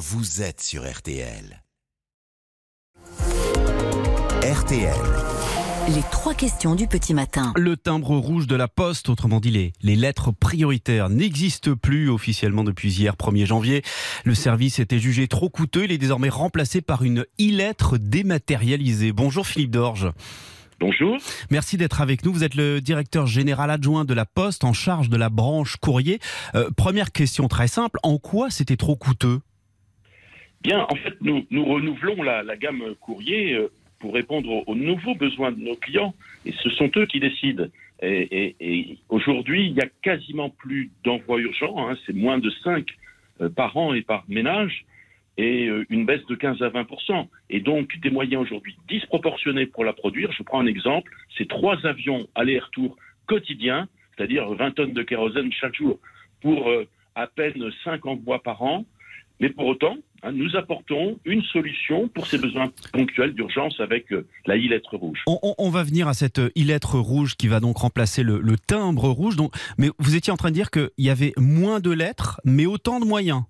vous êtes sur RTL. RTL. Les trois questions du petit matin. Le timbre rouge de la poste, autrement dit les, les lettres prioritaires, n'existe plus officiellement depuis hier 1er janvier. Le service était jugé trop coûteux. Il est désormais remplacé par une e-lettre dématérialisée. Bonjour Philippe Dorge. Bonjour. Merci d'être avec nous. Vous êtes le directeur général adjoint de la Poste en charge de la branche courrier. Euh, première question très simple. En quoi c'était trop coûteux? Bien, en fait, nous, renouvelons la, gamme courrier euh, pour répondre aux, aux nouveaux besoins de nos clients et ce sont eux qui décident. Et, aujourd'hui, il n'y a quasiment plus d'envois urgents, hein, c'est moins de 5 par an et par ménage et euh, une baisse de 15 à 20% Et donc des moyens aujourd'hui disproportionnés pour la produire. Je prends un exemple, c'est trois avions aller-retour quotidiens, c'est-à-dire 20 tonnes de kérosène chaque jour, pour euh, à peine 5 envois par an. Mais pour autant, hein, nous apportons une solution pour ces besoins ponctuels d'urgence avec euh, la e-lettre rouge. on, on- on va venir à cette e-lettre rouge qui va donc remplacer le, le timbre rouge. Donc, mais vous étiez en train de dire qu'il y avait moins de lettres, mais autant de moyens.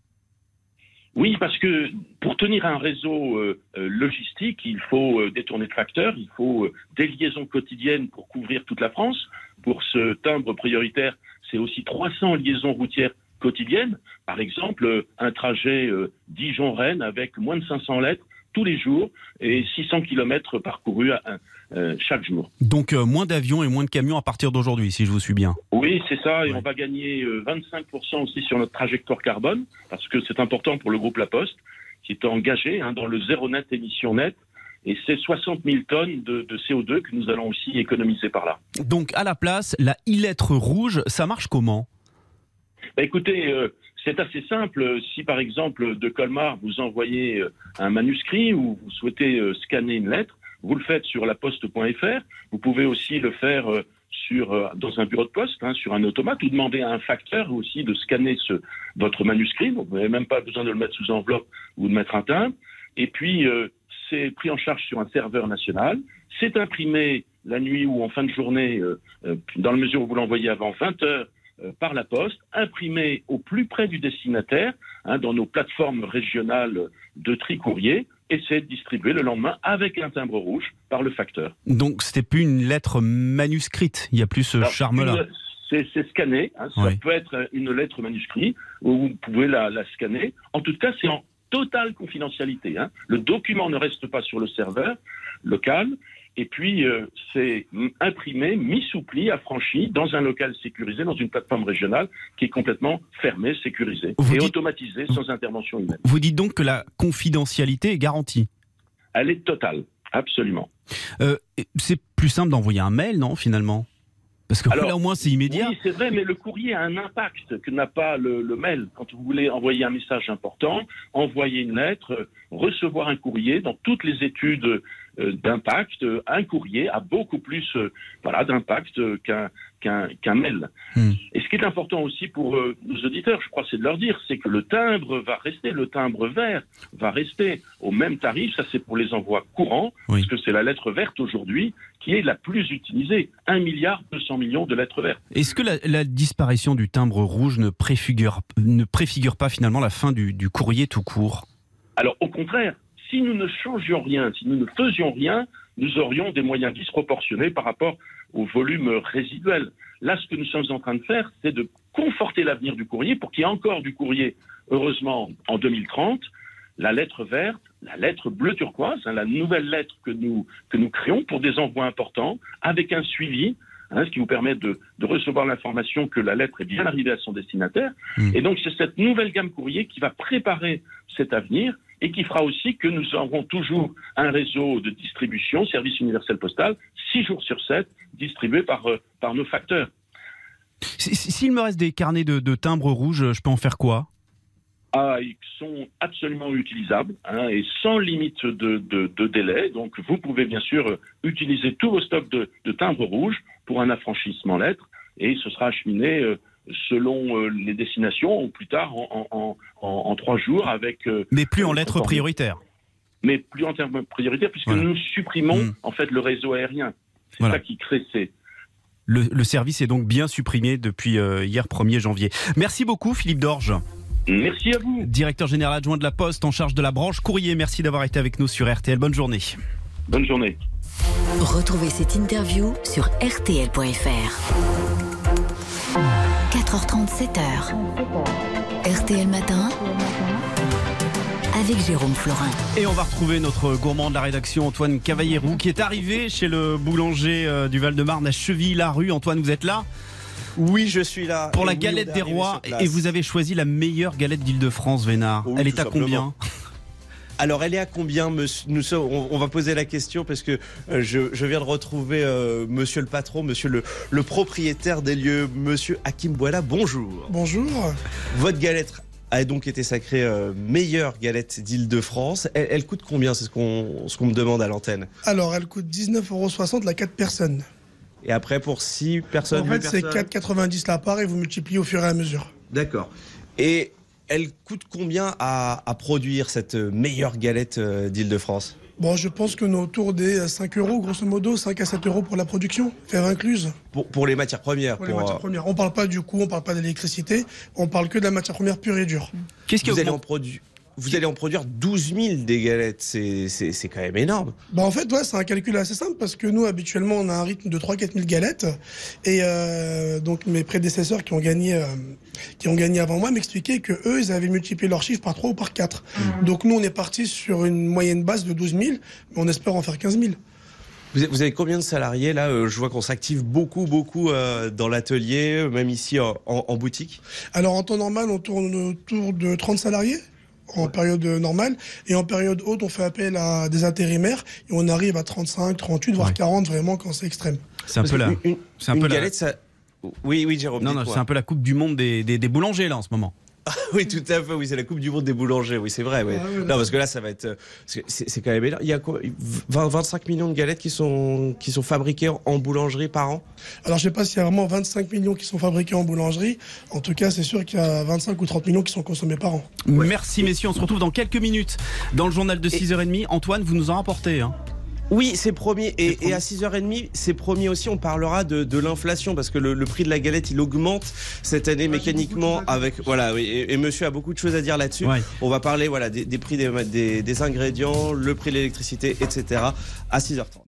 Oui, parce que pour tenir un réseau euh, euh, logistique, il faut euh, détourner de facteurs, il faut euh, des liaisons quotidiennes pour couvrir toute la France. Pour ce timbre prioritaire, c'est aussi 300 liaisons routières quotidiennes. Par exemple, euh, un trajet euh, Dijon-Rennes avec moins de 500 lettres tous les jours et 600 km parcourus à- euh, chaque jour. Donc euh, moins d'avions et moins de camions à partir d'aujourd'hui, si je vous suis bien. Oui, c'est ça, et Ouais. on va gagner euh, 25% aussi sur notre trajectoire carbone, parce que c'est important pour le groupe La Poste, qui est engagé hein, dans le zéro net émission nette, et c'est 60 000 tonnes de, de CO2 que nous allons aussi économiser par là. Donc à la place, la e-lettre rouge, ça marche comment? Bah, écoutez, euh, c'est assez simple. Si par exemple de Colmar vous envoyez euh, un manuscrit ou vous souhaitez euh, scanner une lettre, vous le faites sur laposte.fr. Vous pouvez aussi le faire sur dans un bureau de poste, hein, sur un automate, ou demander à un facteur aussi de scanner ce, votre manuscrit. Vous n'avez même pas besoin de le mettre sous enveloppe ou de mettre un timbre. Et puis c'est pris en charge sur un serveur national. C'est imprimé la nuit ou en fin de journée, dans la mesure où vous l'envoyez avant 20 heures par la poste, imprimé au plus près du destinataire, hein, dans nos plateformes régionales de tri courrier, et c'est distribué le lendemain avec un timbre rouge par le facteur. Donc c'était plus une lettre manuscrite, il y a plus ce charme-là. C'est c'est scanné, hein, ça Oui. peut être une lettre manuscrite, où vous pouvez la, la scanner. En tout cas, c'est en totale confidentialité. hein. Le document ne reste pas sur le serveur local, et puis euh, c'est imprimé, mis sous pli, affranchi, dans un local sécurisé, dans une plateforme régionale qui est complètement fermée, sécurisée, Vous et dites- automatisée, sans intervention humaine. Vous dites donc que la confidentialité est garantie. Elle est totale, absolument. Euh, c'est plus simple d'envoyer un mail, non, finalement? Parce que Alors, là, au moins, c'est immédiat. Oui, c'est vrai, mais le courrier a un impact que n'a pas le, le mail. Quand vous voulez envoyer un message important, envoyer une lettre, recevoir un courrier, dans toutes les études d'impact, euh, un courrier a beaucoup plus euh, voilà, d'impact euh, qu'un qu'un qu'un mail. Hmm. Et ce qui est important aussi pour euh, nos auditeurs, je crois, c'est de leur dire, c'est que le timbre va rester, le timbre vert va rester au même tarif. Ça, c'est pour les envois courants, Oui. parce que c'est la lettre verte aujourd'hui qui est la plus utilisée. 1 milliard 200 millions de lettres vertes. Est-ce que la, la disparition du timbre rouge ne préfigure, ne préfigure pas finalement la fin du, du courrier tout court? Alors au contraire, si nous ne changions rien, si nous ne faisions rien, nous aurions des moyens disproportionnés par rapport au volume résiduel. Là, ce que nous sommes en train de faire, c'est de conforter l'avenir du courrier pour qu'il y ait encore du courrier, heureusement, en 2030. La lettre verte, la lettre bleu turquoise, hein, la nouvelle lettre que nous, que nous créons pour des envois importants, avec un suivi, hein, ce qui vous permet de, de recevoir l'information que la lettre est bien arrivée à son destinataire. Mm. Et donc, c'est cette nouvelle gamme courrier qui va préparer cet avenir et qui fera aussi que nous aurons toujours un réseau de distribution, service universel postal, 6 jours sur 7, distribué par, euh, par nos facteurs. Si- si- S'il me reste des carnets de, de timbres rouges, je peux en faire quoi? Ah, ils sont absolument utilisables hein, et sans limite de, de- de délai. Donc, vous pouvez bien sûr utiliser tous vos stocks de, de timbres rouges pour un affranchissement lettre et ce sera acheminé euh, selon euh, les destinations ou plus tard en, en, en- en- en trois jours avec euh, Mais plus en Euh, lettres prioritaires. mais plus en termes prioritaires, puisque Voilà. nous supprimons Mm. en fait le réseau aérien. C'est Voilà. ça qui crée ces. Le, le service est donc bien supprimé depuis euh, hier 1er janvier. Merci beaucoup Philippe Dorge. Merci à vous. Directeur général adjoint de la Poste en charge de la branche courrier. Merci d'avoir été avec nous sur RTL. Bonne journée. Bonne journée. Retrouvez cette interview sur rtl.fr. 4h30, 7h. RTL Matin. Avec Jérôme Florin. Et on va retrouver notre gourmand de la rédaction, Antoine Cavallierou, qui est arrivé chez le boulanger euh, du Val-de-Marne à Chevilly-la-Rue. Antoine, vous êtes là? Oui, je suis là. pour Et la oui, galette des rois et vous avez choisi la meilleure galette d'Île-de-France, Vénard. Oui, Elle est à combien? Alors, elle est à combien Nous sommes, on, on va poser la question parce que euh, je, je viens de retrouver euh, monsieur le patron, monsieur le, le propriétaire des lieux, monsieur Hakim Boila. Bonjour. Bonjour. Votre galette a donc été sacrée euh, meilleure galette d'Île-de-France. Elle, elle coûte combien? C'est ce qu'on ce qu'on me demande à l'antenne. Alors, elle coûte 19,60€ la 4 personnes. Et après, pour 6 personnes, en fait, c'est personnes? 4,90 la part et vous multipliez au fur et à mesure. D'accord. Et elle coûte combien à, à produire cette meilleure galette euh, d'Île-de-France? Bon, je pense que nous autour des 5 euros, grosso modo, 5 à 7 euros pour la production, faire incluse. pour, pour les matières premières. Pour les pour, matières euh, premières. On parle pas du coût, on parle pas d'électricité, on parle que de la matière première pure et dure. Qu'est-ce qui vous, allez en augmente produ- vous allez en produire 12 000 des galettes. C'est c'est- c'est quand même énorme. Bah en fait, ouais, c'est un calcul assez simple parce que nous, habituellement, on a un rythme de 3-4 000 galettes. Et euh, donc, mes prédécesseurs qui ont gagné, euh, qui ont gagné avant moi m'expliquaient que eux, ils avaient multiplié leurs chiffres par 3 ou par 4. Donc, nous, on est parti sur une moyenne base de 12 000, mais on espère en faire 15 000. Vous avez, vous avez combien de salariés là Euh, Je vois qu'on s'active beaucoup, beaucoup euh, dans l'atelier, même ici en, en- en boutique? Alors, en temps normal, on tourne autour de 30 salariés en période normale. Et en période haute, on fait appel à des intérimaires et on arrive à 35, 38, voire Ouais. 40 vraiment quand c'est extrême. C'est un Parce peu une, C'est un une peu la- ça. Oui, oui, Jérôme. Non, non, c'est un peu la coupe du monde des, des- des boulangers là en ce moment. Oui, tout à fait. Oui, c'est la Coupe du Monde des boulangers. Oui, c'est vrai. Oui. Ah, non, parce que là, ça va être. euh, C'est c'est quand même énorme. Il y a quoi 20, 25 millions de galettes qui sont qui sont fabriquées en boulangerie par an? Alors, je sais pas s'il y a vraiment 25 millions qui sont fabriqués en boulangerie. En tout cas, c'est sûr qu'il y a 25 ou 30 millions qui sont consommés par an. Merci messieurs, on se retrouve dans quelques minutes dans le journal de 6h30. Antoine, vous nous en rapportez. Hein. Oui, c'est promis. Et, et à 6h30, c'est promis aussi, on parlera de, de l'inflation parce que le, le prix de la galette, il augmente cette année mécaniquement avec, voilà, oui, et, et monsieur a beaucoup de choses à dire là-dessus. Ouais. On va parler, voilà, des, des prix des, des, des ingrédients, le prix de l'électricité, etc. à 6h30.